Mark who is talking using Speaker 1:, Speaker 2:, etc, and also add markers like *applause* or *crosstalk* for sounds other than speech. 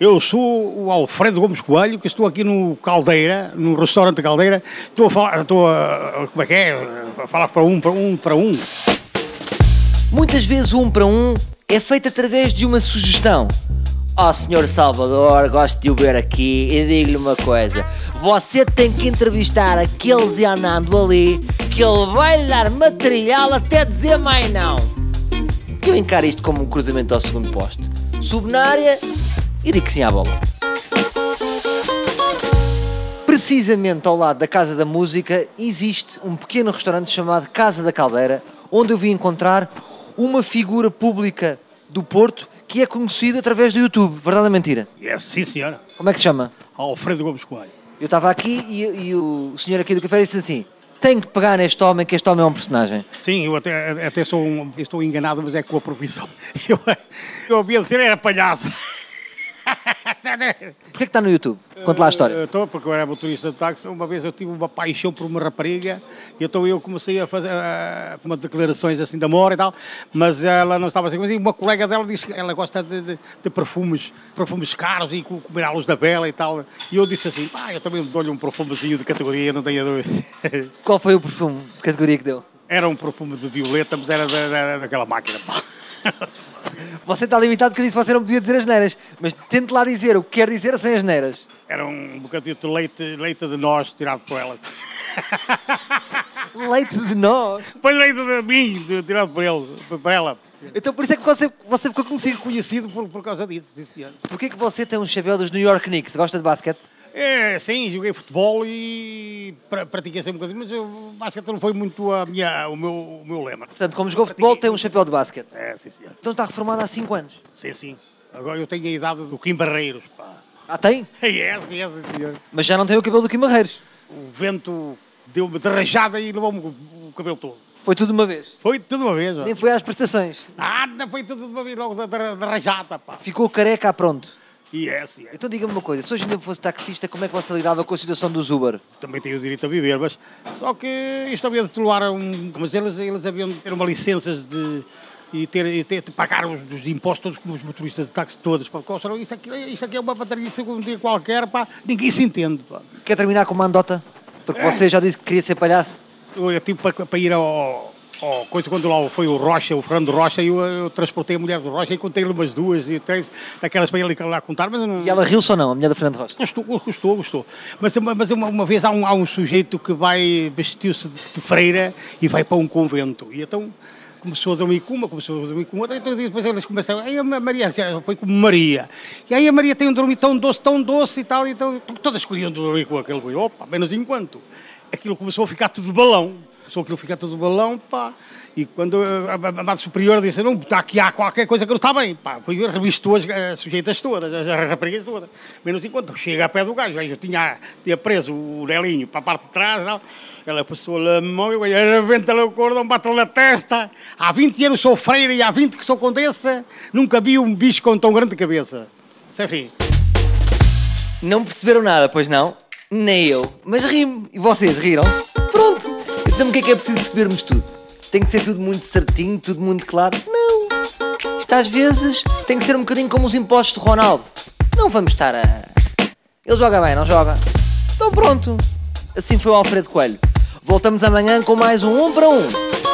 Speaker 1: Eu sou o Alfredo Gomes Coelho, que estou aqui no Caldeira, no restaurante Caldeira. Estou a falar, estou a, como é que é? A falar para um, para um, para um.
Speaker 2: Muitas vezes o um para um é feito através de uma sugestão. Ó oh, Sr. Salvador, gosto de o ver aqui e digo-lhe uma coisa. Você tem que entrevistar aquele Zé Anando ali, que ele vai lhe dar material até dizer mais não. Eu encaro isto como um cruzamento ao segundo posto. Área e digo que sim à bola. Precisamente ao lado da Casa da Música existe um pequeno restaurante chamado Casa da Caldeira, onde eu vim encontrar uma figura pública do Porto que é conhecido através do YouTube. Verdade ou mentira?
Speaker 1: É, sim, senhora.
Speaker 2: Como é que se chama?
Speaker 1: Alfredo Gomes Coelho.
Speaker 2: Eu estava aqui e, e o senhor aqui do café disse assim: tenho que pegar neste homem, que este homem é um personagem.
Speaker 1: Sim, eu até, até sou um, estou enganado, mas é com a profissão. *laughs* Eu, eu havia de ser era palhaço.
Speaker 2: Porquê que está no YouTube? Conta lá a história.
Speaker 1: Estou, porque eu era motorista de táxi. Uma vez eu tive uma paixão por uma rapariga e então eu comecei a fazer uh, umas declarações assim de amor e tal, mas ela não estava assim. Mas uma colega dela disse que ela gosta de, de, de perfumes, perfumes caros e comer luz da vela e tal. E eu disse assim, pá, eu também dou-lhe um perfumezinho de categoria, não tenho dúvida. *laughs*
Speaker 2: Qual foi o perfume de categoria que deu?
Speaker 1: Era um perfume de violeta, mas era da, da, daquela máquina. *laughs*
Speaker 2: Você está limitado que eu disse que você não podia dizer as neiras, mas tente lá dizer o que quer dizer sem as neiras.
Speaker 1: Era um bocadinho de leite, leite de nós tirado por ela. *laughs*
Speaker 2: leite de nós?
Speaker 1: Foi leite de mim, de, tirado por, ele, por ela.
Speaker 2: Então por isso é que você, você ficou conhecido.
Speaker 1: Conhecido por, por causa disso, sim senhor.
Speaker 2: Porquê que você tem um chapéu dos New York Knicks? Gosta de basquete?
Speaker 1: É, sim, joguei futebol e pratiquei sempre um bocadinho, mas o basquete não foi muito a minha, o, meu, o meu lema.
Speaker 2: Portanto, como jogou futebol, tem um chapéu de basquete.
Speaker 1: É, sim, senhor.
Speaker 2: Então está reformado há 5 anos?
Speaker 1: Sim, sim. Agora eu tenho a idade do Kim Barreiros, pá.
Speaker 2: Ah, tem?
Speaker 1: É, sim, é, sim, senhor.
Speaker 2: Mas já não tem o cabelo do Kim Barreiros?
Speaker 1: O vento deu-me de rajada e levou-me o cabelo todo.
Speaker 2: Foi tudo de uma vez?
Speaker 1: Foi tudo de uma vez.
Speaker 2: Nem foi às prestações?
Speaker 1: Nada, foi tudo de uma vez, logo de rajada, pá.
Speaker 2: Ficou careca pronto?
Speaker 1: Yes, yes.
Speaker 2: Então diga-me uma coisa, se hoje ainda fosse taxista, como é que você lidava com a situação dos Uber?
Speaker 1: Também tenho o direito a viver, mas só que isto havia de tolerar um. Mas eles, eles haviam de ter uma licença de. E ter, e ter de pagar os, os impostos como os motoristas de táxi todos. Pá. Isso, aqui, isso aqui é uma bateria de um dia qualquer, pá. ninguém se entende. Pá.
Speaker 2: Quer terminar com uma andota? Porque é. você já disse que queria ser palhaço.
Speaker 1: Eu, eu tive para, para ir ao, oh, coisa quando lá foi o Rocha, o Fernando Rocha, eu, eu transportei a mulher do Rocha e contei-lhe umas duas e três, daquelas para ele lá contar, mas não...
Speaker 2: E ela riu-se ou não, a mulher do Fernando Rocha?
Speaker 1: Gostou, gostou, gostou. Mas, mas uma, uma vez há um, há um sujeito que vai, vestiu-se de freira e vai para um convento, e então começou a dormir com uma, começou a dormir com outra, então depois eles começaram, aí a Maria foi como Maria, e aí a Maria tem um dormir tão doce, tão doce e tal, então todas queriam dormir com aquele, opa, menos enquanto. Aquilo começou a ficar tudo balão, começou aquilo a ficar tudo de balão, pá, e quando a, Amado Superior disse, não, está aqui há qualquer coisa que não está bem, pá, fui ver, revistou as, as sujeitas todas, as, as raparigas todas. Menos enquanto chega a pé do gajo, eu tinha, tinha preso o Nelinho para a parte de trás, não, ela passou-lhe a mão e arrebenta-lhe o cordão, bate-lhe na testa. Há 20 anos sou freira e há 20 que sou condessa, nunca vi um bicho com tão grande cabeça. Sefim.
Speaker 2: Não perceberam nada, pois não? Nem eu. Mas rimo. E vocês riram? Pronto. Então o que é que é preciso percebermos tudo? tem que ser tudo muito certinho, tudo muito claro. Não! Isto às vezes tem que ser um bocadinho como os impostos de Ronaldo. Não vamos estar a. Ele joga bem, não joga? Então pronto! Assim foi o Alfredo Coelho. Voltamos amanhã com mais um 1 um para 1. Um.